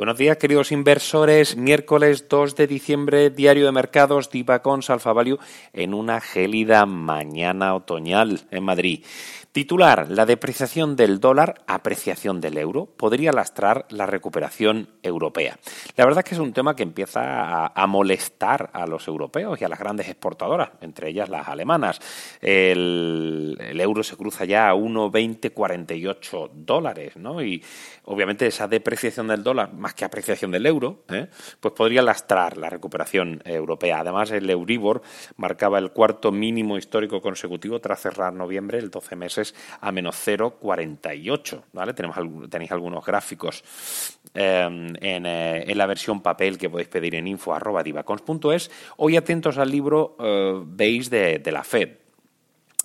Buenos días, queridos inversores. Miércoles 2 de diciembre, diario de mercados, Divacons Alfa Value en una gélida mañana otoñal en Madrid. Titular, la depreciación del dólar, apreciación del euro, podría lastrar la recuperación europea. La verdad es que es un tema que empieza a, molestar a los europeos y a las grandes exportadoras, entre ellas las alemanas. El, el euro se cruza ya a 1,2048 dólares, ¿no? Y obviamente esa depreciación del dólar, más que apreciación del euro, ¿eh? pues podría lastrar la recuperación europea. Además, el Euribor marcaba el cuarto mínimo histórico consecutivo tras cerrar noviembre, el 12 meses a menos 0,48. ¿vale? Tenéis algunos gráficos eh, en, eh, en, la versión papel que podéis pedir en info.divacons.es. Hoy atentos al libro, eh, veis, de la FED.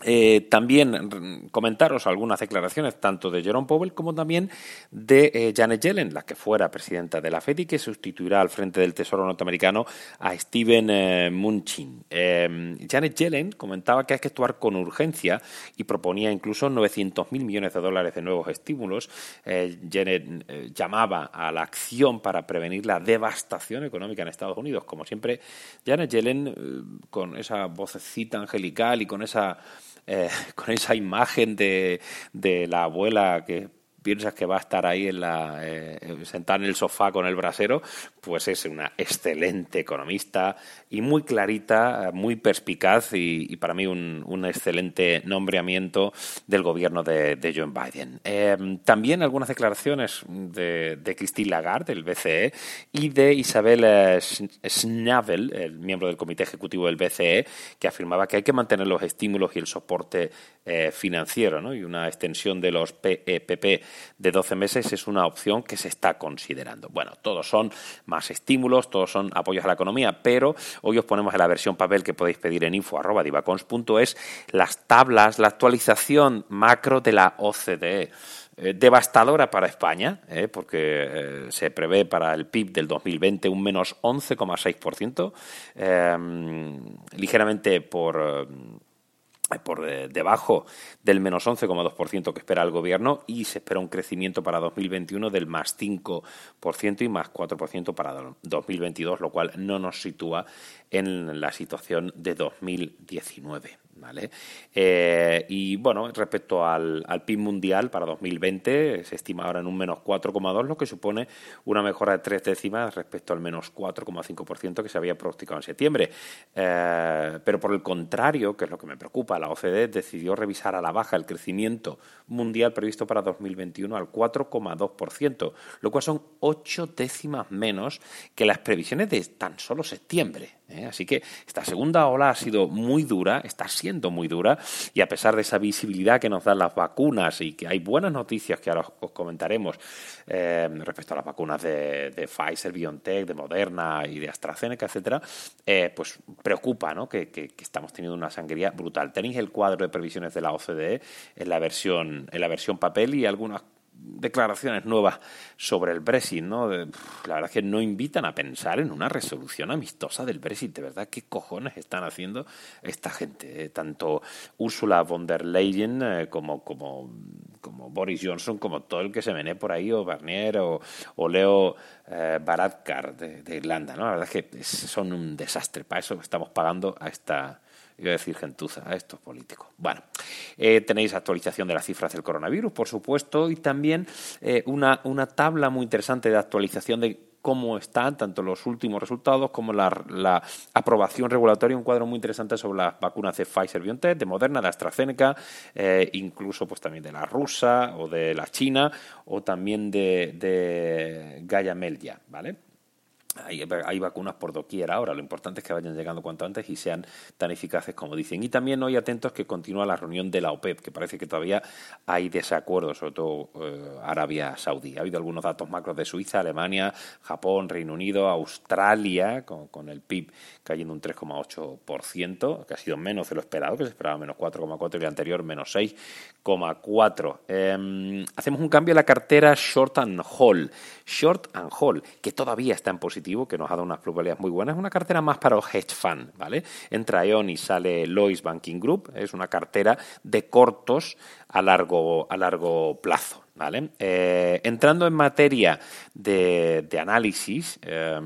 Eh, también comentaros algunas declaraciones tanto de Jerome Powell como también de eh, Janet Yellen, la que fuera presidenta de la Fed y que sustituirá al frente del Tesoro norteamericano a Steven eh, Mnuchin. Janet Yellen comentaba que hay que actuar con urgencia y proponía incluso 900.000 millones de dólares de nuevos estímulos. Janet llamaba a la acción para prevenir la devastación económica en Estados Unidos. Como siempre, Janet Yellen, con esa vocecita angelical y con esa eh, con esa imagen de, de la abuela que piensas que va a estar ahí en la, eh, sentada en el sofá con el brasero, pues es una excelente economista y muy clarita, muy perspicaz y, para mí un, excelente nombramiento del gobierno de, de Joe Biden. Eh, también algunas declaraciones de, de, Christine Lagarde, del BCE, y de Isabel eh, Schnabel, el miembro del comité ejecutivo del BCE, que afirmaba que hay que mantener los estímulos y el soporte eh, financiero y una extensión de los PEPP de 12 meses es una opción que se está considerando. Bueno, todos son más estímulos, todos son apoyos a la economía, pero hoy os ponemos en la versión papel que podéis pedir en info.divacons.es las tablas, la actualización macro de la OCDE. Eh, devastadora para España, eh, porque eh, se prevé para el PIB del 2020 un menos 11,6%, eh, ligeramente por por debajo del menos 11,2% que espera el gobierno y se espera un crecimiento para 2021 del más 5% y más 4% para 2022, lo cual no nos sitúa en la situación de 2019. ¿Vale? Eh, y bueno, respecto al, al, PIB mundial para 2020 se estima ahora en un menos 4,2, lo que supone una mejora de tres décimas respecto al menos 4,5% que se había pronosticado en septiembre. Eh, pero por el contrario, que es lo que me preocupa, la OCDE decidió revisar a la baja el crecimiento mundial previsto para 2021 al 4,2%, lo cual son ocho décimas menos que las previsiones de tan solo septiembre. ¿eh? Así que esta segunda ola ha sido muy dura, está siendo muy dura, y a pesar de esa visibilidad que nos dan las vacunas y que hay buenas noticias que ahora os comentaremos eh, respecto a las vacunas de, de, Pfizer, BioNTech, de Moderna y de AstraZeneca, etcétera, eh, pues preocupa ¿no? que, que, que, estamos teniendo una sangría brutal. Tenéis el cuadro de previsiones de la OCDE en la versión, en la versión papel y algunas declaraciones nuevas sobre el Brexit, ¿no? la verdad es que no invitan a pensar en una resolución amistosa del Brexit. De verdad, ¿qué cojones están haciendo esta gente? Eh, tanto Ursula von der Leyen eh, como, como, Boris Johnson, como todo el que se menee por ahí, o Barnier o, Leo eh, Varadkar de, Irlanda, ¿no? La verdad es que son un desastre. Para eso estamos pagando a esta iba a decir gentuza a estos políticos. Bueno, eh, tenéis actualización de las cifras del coronavirus, por supuesto, y también eh, una, una tabla muy interesante de actualización de cómo están tanto los últimos resultados como la, aprobación regulatoria, un cuadro muy interesante sobre las vacunas de Pfizer BioNTech, de Moderna, de AstraZeneca, eh, incluso pues también de la rusa o de la china o también de, de Gaia ¿vale? Hay, vacunas por doquier ahora, lo importante es que vayan llegando cuanto antes y sean tan eficaces como dicen. Y también hoy atentos que continúa la reunión de la OPEP, que parece que todavía hay desacuerdos, sobre todo eh, Arabia Saudí. Ha habido algunos datos macros de Suiza, Alemania, Japón, Reino Unido, Australia, con, el PIB cayendo un 3,8%, que ha sido menos de lo esperado, que se esperaba menos 4,4% y el anterior menos 6,4%. Em, hacemos un cambio en la cartera Short and Hold. Short and Hold, que todavía está en positivo que nos ha dado unas probabilidades muy buenas. Es una cartera más para los hedge fund, ¿vale? Entra E.ON y sale Lois Banking Group. Es una cartera de cortos a largo, a largo plazo. ¿Vale? Eh, entrando en materia de, análisis, eh,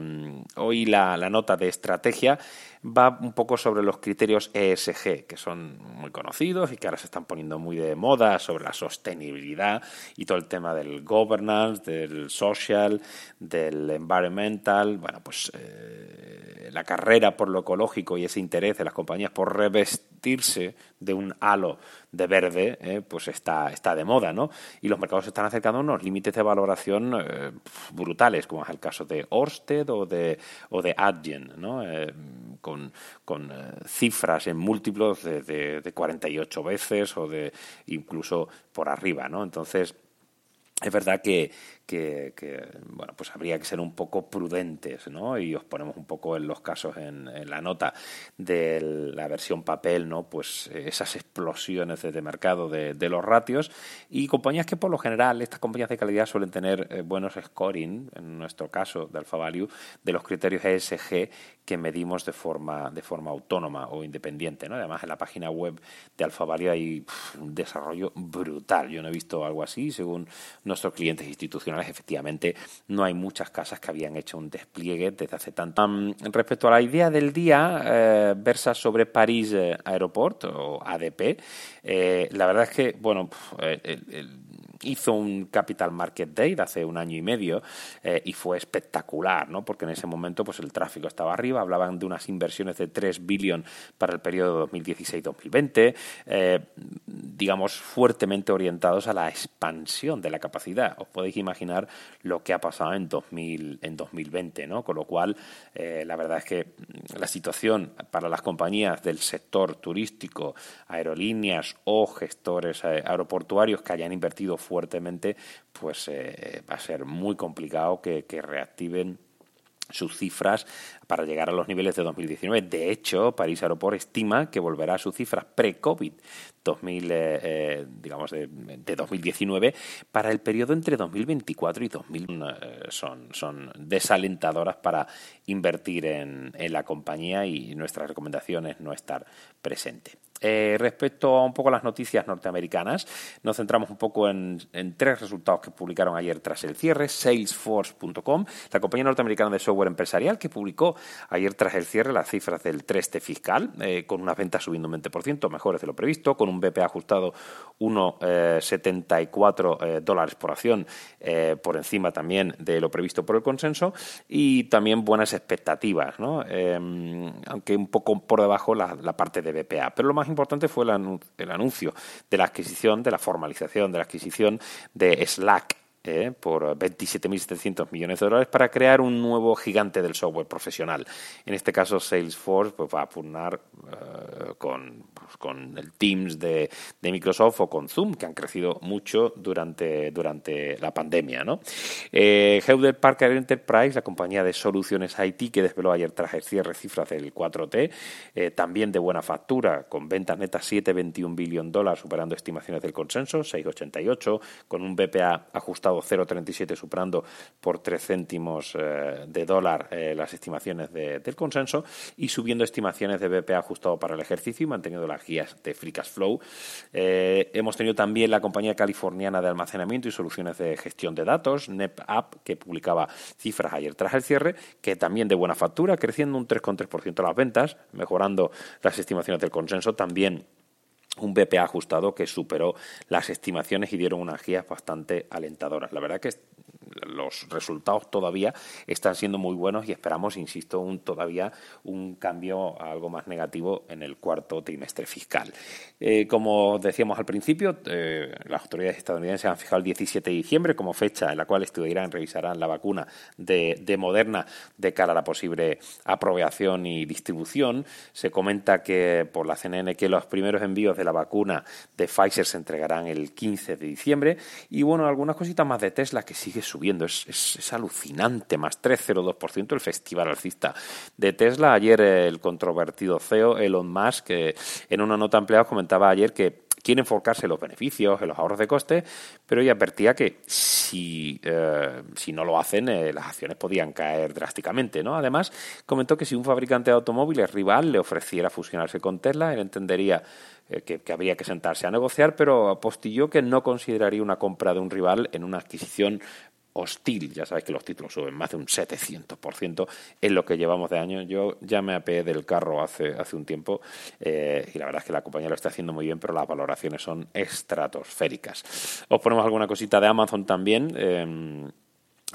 hoy la, nota de estrategia va un poco sobre los criterios ESG, que son muy conocidos y que ahora se están poniendo muy de moda sobre la sostenibilidad y todo el tema del governance, del social, del environmental. Bueno, pues eh, la carrera por lo ecológico y ese interés de las compañías por revestirse de un halo de verde, eh, pues está, está de moda, ¿no? Y los mercados se están acercando a unos límites de valoración eh, brutales, como es el caso de Orsted o de, o de Adyen, ¿no? con, con eh, cifras en múltiplos de, de, de 48 veces o de incluso por arriba, ¿no? Entonces, es verdad que, que, bueno, pues habría que ser un poco prudentes, ¿no? Y os ponemos un poco en los casos en, la nota de la versión papel, ¿no? Pues eh, esas explosiones de, mercado de, los ratios y compañías que por lo general, estas compañías de calidad suelen tener eh, buenos scoring, en nuestro caso de Alfa Value, de los criterios ESG que medimos de forma, de forma autónoma o independiente, ¿no? Además, en la página web de Alfa Value hay un desarrollo brutal. Yo no he visto algo así, según nuestros clientes institucionales efectivamente no hay muchas casas que habían hecho un despliegue desde hace tanto. respecto a la idea del día, eh, versa sobre París eh, Aeroport o ADP. Eh, la verdad es que, bueno, el hizo un Capital Market Day de hace un año y medio eh, y fue espectacular, ¿no? porque en ese momento pues, el tráfico estaba arriba, hablaban de unas inversiones de 3 billones para el periodo 2016-2020, eh, digamos, fuertemente orientados a la expansión de la capacidad. Os podéis imaginar lo que ha pasado en, 2000, en 2020, ¿no? con lo cual eh, la verdad es que la situación para las compañías del sector turístico, aerolíneas o gestores aeroportuarios que hayan invertido fuertemente, pues eh, va a ser muy complicado que, reactiven sus cifras para llegar a los niveles de 2019. De hecho, París Aeroport estima que volverá a sus cifras pre-COVID 2000, eh, eh, digamos de, 2019 para el periodo entre 2024 y 2000 eh, son, son desalentadoras para invertir en, en la compañía y nuestra recomendación es no estar presente. Respecto a un poco las noticias norteamericanas, nos centramos un poco en, tres resultados que publicaron ayer tras el cierre. Salesforce.com, la compañía norteamericana de software empresarial, que publicó ayer tras el cierre las cifras del 3T fiscal, con unas ventas subiendo un 20%, mejores de lo previsto, con un BP ajustado 1,74 eh, eh, dólares por acción, eh, por encima también de lo previsto por el consenso, y también buenas expectativas, ¿no? aunque un poco por debajo la, parte de BPA. Pero lo importante fue el, anuncio de la adquisición, de la formalización de la adquisición de Slack eh, por 27.700 millones de dólares para crear un nuevo gigante del software profesional. En este caso, Salesforce pues, va a pugnar eh, con, pues, con, el Teams de, de, Microsoft o con Zoom, que han crecido mucho durante, durante la pandemia. ¿no? Eh, Parker Enterprise, la compañía de soluciones IT que desveló ayer tras el cierre cifras del 4T, eh, también de buena factura, con ventas netas 7,21 billón dólares, superando estimaciones del consenso, 6,88, con un BPA ajustado 0,37 superando por 3 céntimos eh, de dólar eh, las estimaciones del consenso y subiendo estimaciones de BPA ajustado para el ejercicio y manteniendo las guías de Free Flow. Eh, hemos tenido también la compañía californiana de almacenamiento y soluciones de gestión de datos, NetApp, que publicaba cifras ayer tras el cierre, que también de buena factura, creciendo un 3,3% las ventas, mejorando las estimaciones del consenso, también un BPA ajustado que superó las estimaciones y dieron unas guías bastante alentadoras. La verdad que los resultados todavía están siendo muy buenos y esperamos, insisto, un, todavía un cambio algo más negativo en el cuarto trimestre fiscal. Eh, como decíamos al principio, eh, las autoridades estadounidenses han fijado el 17 de diciembre como fecha en la cual estudiarán, revisarán la vacuna de, de Moderna de cara a la posible aprobación y distribución. Se comenta que por la CNN que los primeros envíos de la vacuna de Pfizer se entregarán el 15 de diciembre y bueno, algunas cositas más de Tesla que sigue subiendo, es, es, alucinante, más 3,02% el festival alcista de Tesla. Ayer el controvertido CEO Elon Musk eh, en una nota ampliada comentaba ayer que quiere enfocarse en los beneficios, en los ahorros de coste, pero ella advertía que si, eh, si no lo hacen, eh, las acciones podían caer drásticamente. ¿no? Además, comentó que si un fabricante de automóviles rival le ofreciera fusionarse con Tesla, él entendería eh, que, que, habría que sentarse a negociar, pero apostilló que no consideraría una compra de un rival en una adquisición hostil. Ya sabéis que los títulos suben más de un 700% en lo que llevamos de año. Yo ya me apeé del carro hace, hace un tiempo eh, y la verdad es que la compañía lo está haciendo muy bien, pero las valoraciones son estratosféricas. Os ponemos alguna cosita de Amazon también. Eh,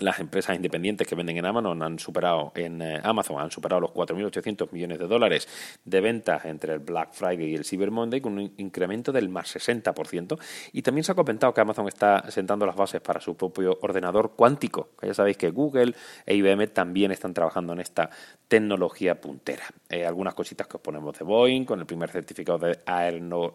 las empresas independientes que venden en Amazon han superado en eh, Amazon han superado los 4.800 millones de dólares de ventas entre el Black Friday y el Cyber Monday con un incremento del más 60% y también se ha comentado que Amazon está sentando las bases para su propio ordenador cuántico. Ya sabéis que Google e IBM también están trabajando en esta tecnología puntera. Eh, algunas cositas que os ponemos de Boeing con el primer certificado de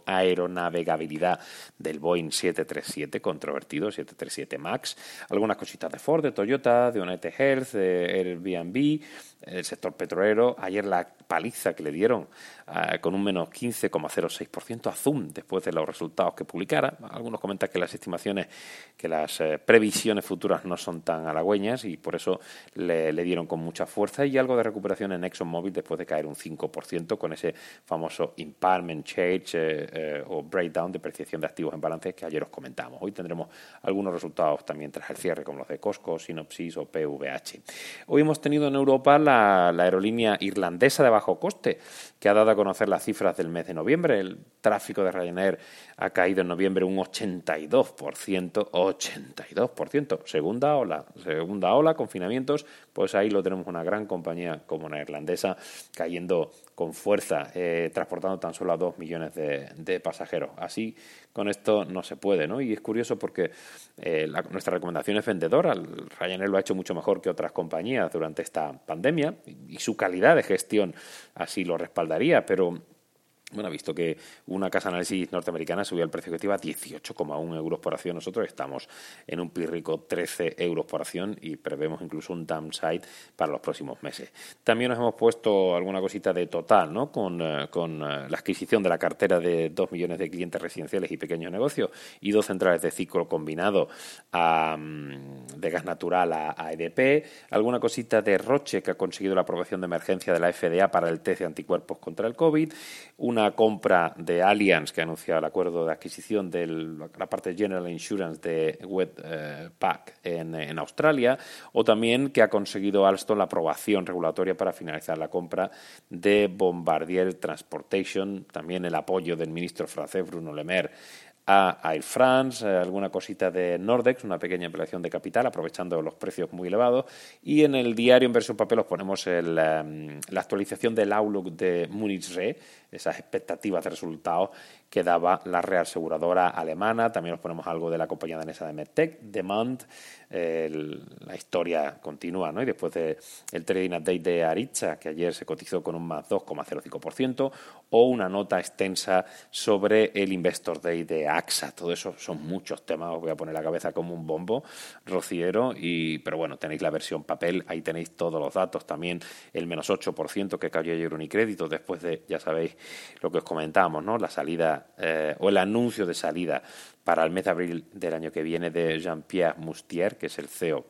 aeronavegabilidad del Boeing 737 controvertido 737 Max. Algunas cositas de Ford Toyota, de United Health, de Airbnb, el sector petrolero. Ayer la paliza que le dieron uh, con un menos 15,06% a Zoom después de los resultados que publicara. Algunos comentan que las estimaciones, que las eh, previsiones futuras no son tan halagüeñas y por eso le, dieron con mucha fuerza y algo de recuperación en ExxonMobil después de caer un 5% con ese famoso impairment change eh, eh, o breakdown, depreciación de activos en balance que ayer os comentamos. Hoy tendremos algunos resultados también tras el cierre como los de Costco, Synopsis o PVH. Hoy hemos tenido en Europa la aerolínea irlandesa de bajo coste, que ha dado a conocer las cifras del mes de noviembre. El tráfico de Ryanair ha caído en noviembre un 82%, 82%. Segunda ola, segunda ola, confinamientos, pues ahí lo tenemos una gran compañía como la irlandesa cayendo con fuerza, eh, transportando tan solo a dos millones de, pasajeros. Así, con esto no se puede, ¿no? Y es curioso porque eh, nuestra recomendación es vendedora. Ryanair lo ha hecho mucho mejor que otras compañías durante esta pandemia y su calidad de gestión así lo respaldaría, pero bueno, ha visto que una casa de análisis norteamericana subió el precio objetivo a 18,1 euros por acción. Nosotros estamos en un pírrico 13 euros por acción y prevemos incluso un downside para los próximos meses. También nos hemos puesto alguna cosita de total, ¿no? Con, eh, con eh, la adquisición de la cartera de 2 millones de clientes residenciales y pequeños negocios y dos centrales de ciclo combinado de gas natural a, a, EDP. Alguna cosita de Roche que ha conseguido la aprobación de emergencia de la FDA para el test de anticuerpos contra el COVID. Una una compra de Allianz que ha anunciado el acuerdo de adquisición de la parte General Insurance de Webpack eh, en, en, Australia, o también que ha conseguido Alstom la aprobación regulatoria para finalizar la compra de Bombardier Transportation, también el apoyo del ministro francés Bruno Le Maire a Air France, eh, alguna cosita de Nordex, una pequeña ampliación de capital, aprovechando los precios muy elevados. Y en el diario en versión papel os ponemos el, em, la actualización del Outlook de Munich Re, esas expectativas de resultados que daba la reaseguradora alemana. También os ponemos algo de la compañía danesa de MedTech, Demand. la historia continúa, ¿no? Y después del el trading update de Aritza, que ayer se cotizó con un más 2,05%, o una nota extensa sobre el Investor Day de AXA. Todo eso son muchos temas. Os voy a poner la cabeza como un bombo rociero. Y, pero bueno, tenéis la versión papel. Ahí tenéis todos los datos. También el menos 8% que cayó ayer Unicrédito después de, ya sabéis, lo que os comentábamos, ¿no? La salida eh, o el anuncio de salida para el mes de abril del año que viene de Jean-Pierre Moustier, que es el CEO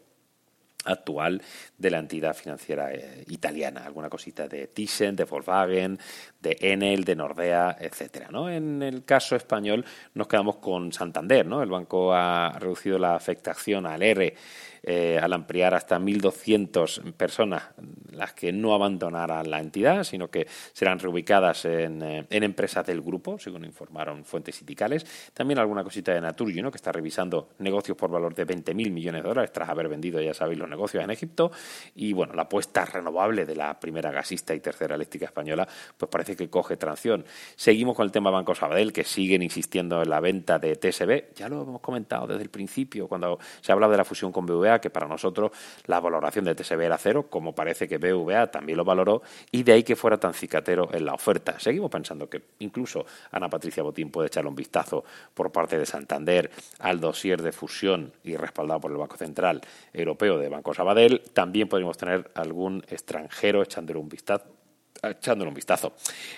actual de la entidad financiera eh, italiana, alguna cosita de Thyssen, de Volkswagen, de Enel, de Nordea, etcétera. ¿no? En el caso español nos quedamos con Santander, ¿no? El banco ha reducido la afectación al R eh, al ampliar hasta 1.200 personas las que no abandonarán la entidad, sino que serán reubicadas en, eh, empresas del grupo, según informaron fuentes sindicales. También alguna cosita de Naturgy, ¿no? que está revisando negocios por valor de 20.000 millones de dólares tras haber vendido, ya sabéis, los negocios en Egipto. Y bueno, la apuesta renovable de la primera gasista y tercera eléctrica española, pues parece que coge tracción. Seguimos con el tema Banco Sabadell, que siguen insistiendo en la venta de TSB. Ya lo hemos comentado desde el principio, cuando se hablaba de la fusión con BVA que para nosotros la valoración de TSB era cero, como parece que BVA también lo valoró, y de ahí que fuera tan cicatero en la oferta. Seguimos pensando que incluso Ana Patricia Botín puede echarle un vistazo por parte de Santander al dossier de fusión y respaldado por el Banco Central Europeo de Banco Sabadell. También podríamos tener algún extranjero echándole un vistazo echándole un vistazo.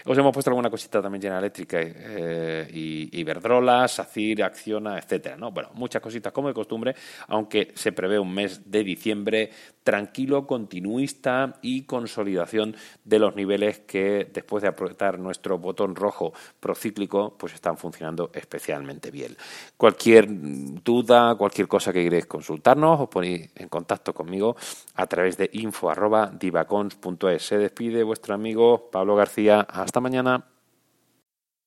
Os hemos puesto alguna cosita también llena eléctrica eh, y Iberdrola, SACIR, Acciona, etcétera, ¿no? Bueno, muchas cositas como de costumbre, aunque se prevé un mes de diciembre tranquilo, continuista y consolidación de los niveles que después de apretar nuestro botón rojo procíclico, pues están funcionando especialmente bien. Cualquier duda, cualquier cosa que queréis consultarnos, os ponéis en contacto conmigo a través de info@divacons.es. Se despide vuestro amigo Pablo García. Hasta mañana.